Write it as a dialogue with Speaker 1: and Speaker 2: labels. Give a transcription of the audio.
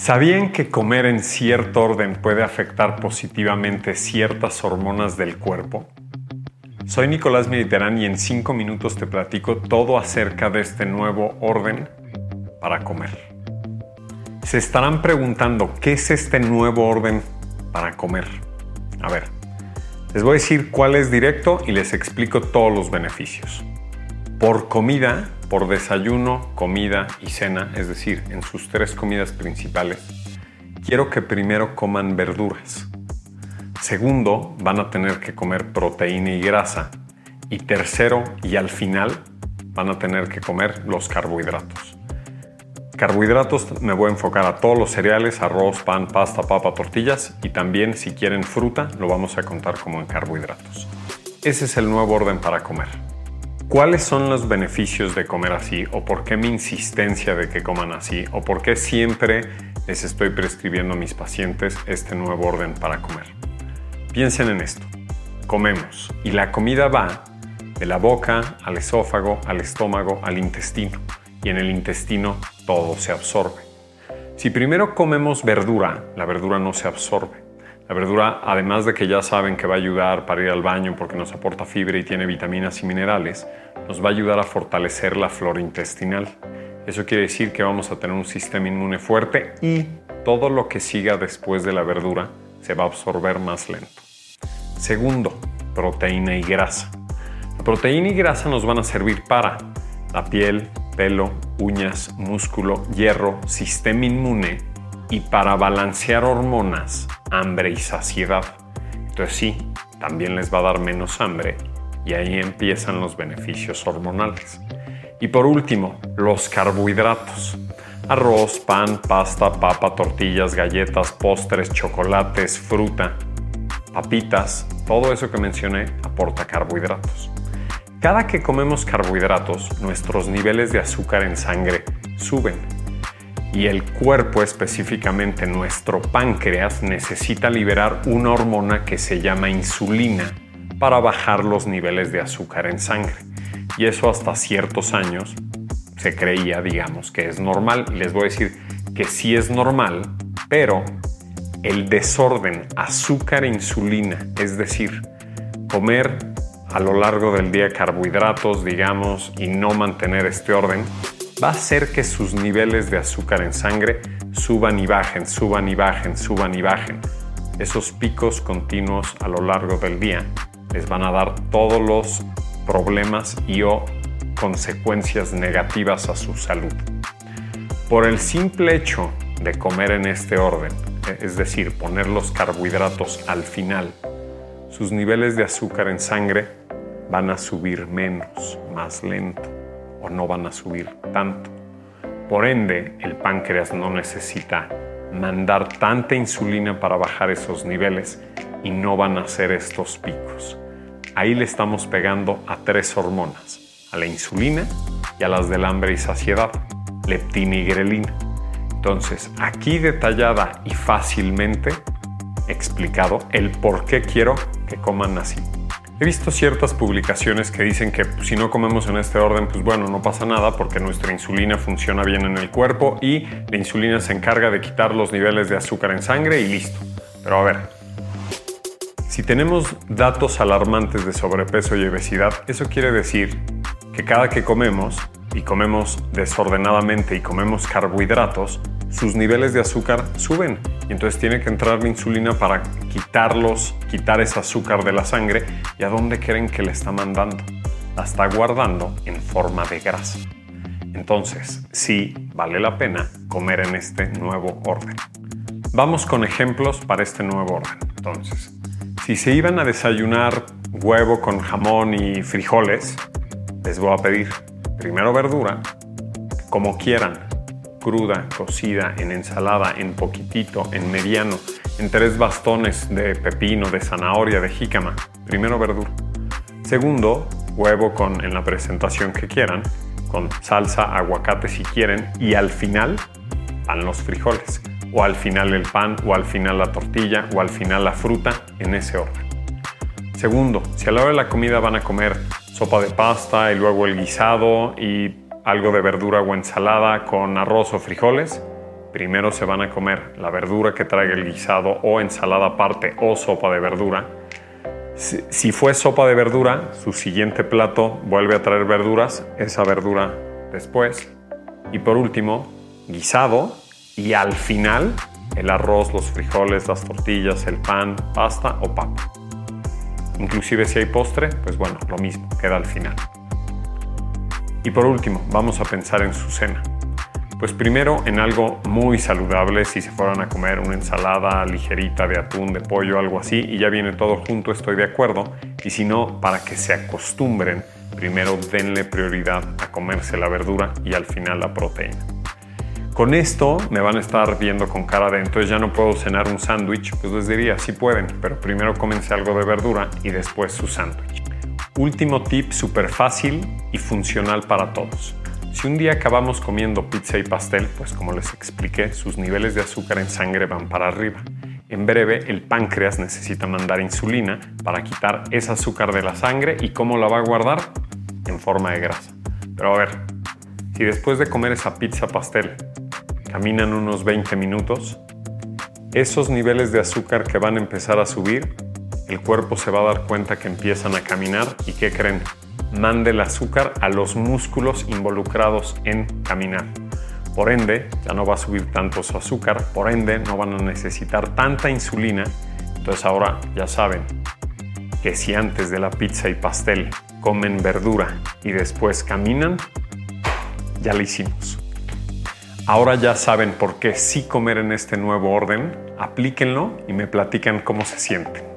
Speaker 1: ¿Sabían que comer en cierto orden puede afectar positivamente ciertas hormonas del cuerpo? Soy Nicolás Mediterán y en cinco minutos te platico todo acerca de este nuevo orden para comer. Se estarán preguntando, ¿qué es este nuevo orden para comer? A ver, les voy a decir cuál es directo y les explico todos los beneficios. Por comida, por desayuno, comida y cena, es decir, en sus tres comidas principales, quiero que primero coman verduras. Segundo, van a tener que comer proteína y grasa. Y tercero, y al final, van a tener que comer los carbohidratos. Carbohidratos me voy a enfocar a todos los cereales, arroz, pan, pasta, papa, tortillas y también si quieren fruta lo vamos a contar como en carbohidratos. Ese es el nuevo orden para comer. ¿Cuáles son los beneficios de comer así? ¿O por qué mi insistencia de que coman así? ¿O por qué siempre les estoy prescribiendo a mis pacientes este nuevo orden para comer? Piensen en esto. Comemos y la comida va de la boca al esófago, al estómago, al intestino. Y en el intestino todo se absorbe. Si primero comemos verdura, la verdura no se absorbe. La verdura, además de que ya saben que va a ayudar para ir al baño porque nos aporta fibra y tiene vitaminas y minerales, nos va a ayudar a fortalecer la flora intestinal. Eso quiere decir que vamos a tener un sistema inmune fuerte y todo lo que siga después de la verdura se va a absorber más lento. Segundo, proteína y grasa. La proteína y grasa nos van a servir para la piel, pelo, uñas, músculo, hierro, sistema inmune y para balancear hormonas, hambre y saciedad. Entonces sí, también les va a dar menos hambre y ahí empiezan los beneficios hormonales. Y por último, los carbohidratos. Arroz, pan, pasta, papa, tortillas, galletas, postres, chocolates, fruta, papitas, todo eso que mencioné aporta carbohidratos. Cada que comemos carbohidratos, nuestros niveles de azúcar en sangre suben y el cuerpo, específicamente nuestro páncreas, necesita liberar una hormona que se llama insulina para bajar los niveles de azúcar en sangre. Y eso hasta ciertos años se creía, digamos, que es normal. Les voy a decir que sí es normal, pero el desorden azúcar-insulina, es decir, comer a lo largo del día carbohidratos, digamos, y no mantener este orden, va a hacer que sus niveles de azúcar en sangre suban y bajen, suban y bajen, suban y bajen. Esos picos continuos a lo largo del día les van a dar todos los problemas y o consecuencias negativas a su salud. Por el simple hecho de comer en este orden, es decir, poner los carbohidratos al final, sus niveles de azúcar en sangre van a subir menos, más lento o no van a subir tanto. Por ende, el páncreas no necesita mandar tanta insulina para bajar esos niveles y no van a hacer estos picos. Ahí le estamos pegando a tres hormonas, a la insulina y a las del hambre y saciedad, leptina y grelina. Entonces, aquí detallada y fácilmente explicado el por qué quiero que coman así. He visto ciertas publicaciones que dicen que si no comemos en este orden, pues bueno, no pasa nada porque nuestra insulina funciona bien en el cuerpo y la insulina se encarga de quitar los niveles de azúcar en sangre y listo. Pero a ver, si tenemos datos alarmantes de sobrepeso y obesidad, eso quiere decir que cada que comemos y comemos desordenadamente y comemos carbohidratos, sus niveles de azúcar suben y entonces tiene que entrar la insulina para quitarlos, quitar ese azúcar de la sangre y a dónde creen que le está mandando. La está guardando en forma de grasa. Entonces, sí vale la pena comer en este nuevo orden. Vamos con ejemplos para este nuevo orden. Entonces, si se iban a desayunar huevo con jamón y frijoles, les voy a pedir primero verdura, como quieran, cruda, cocida, en ensalada, en poquitito, en mediano, en tres bastones de pepino, de zanahoria, de jícama. Primero verdura. Segundo, huevo con en la presentación que quieran, con salsa, aguacate si quieren, y al final van los frijoles, o al final el pan, o al final la tortilla, o al final la fruta, en ese orden. Segundo, si a la hora de la comida van a comer sopa de pasta y luego el guisado y algo de verdura o ensalada con arroz o frijoles, primero se van a comer la verdura que traiga el guisado o ensalada aparte o sopa de verdura. Si, fue sopa de verdura, su siguiente plato vuelve a traer verduras, esa verdura después. Y por último, guisado y al final el arroz, los frijoles, las tortillas, el pan, pasta o papa. Inclusive si hay postre, pues bueno, lo mismo, queda al final. Y por último, vamos a pensar en su cena. Pues primero en algo muy saludable, si se fueran a comer una ensalada ligerita de atún, de pollo, algo así, y ya viene todo junto, estoy de acuerdo. Y si no, para que se acostumbren, primero denle prioridad a comerse la verdura y al final la proteína. Con esto me van a estar viendo con cara de entonces ya no puedo cenar un sándwich, pues les diría, sí pueden, pero primero cómense algo de verdura y después su sándwich. Último tip súper fácil y funcional para todos. Si un día acabamos comiendo pizza y pastel, pues como les expliqué, sus niveles de azúcar en sangre van para arriba. En breve, el páncreas necesita mandar insulina para quitar ese azúcar de la sangre y ¿cómo la va a guardar? En forma de grasa. Pero a ver, si después de comer esa pizza pastel caminan unos 20 minutos, esos niveles de azúcar que van a empezar a subir, el cuerpo se va a dar cuenta que empiezan a caminar y ¿qué creen? mande el azúcar a los músculos involucrados en caminar. Por ende, ya no va a subir tanto su azúcar, por ende, no van a necesitar tanta insulina. Entonces ahora ya saben que si antes de la pizza y pastel comen verdura y después caminan, ya lo hicimos. Ahora ya saben por qué sí comer en este nuevo orden, aplíquenlo y me platican cómo se sienten.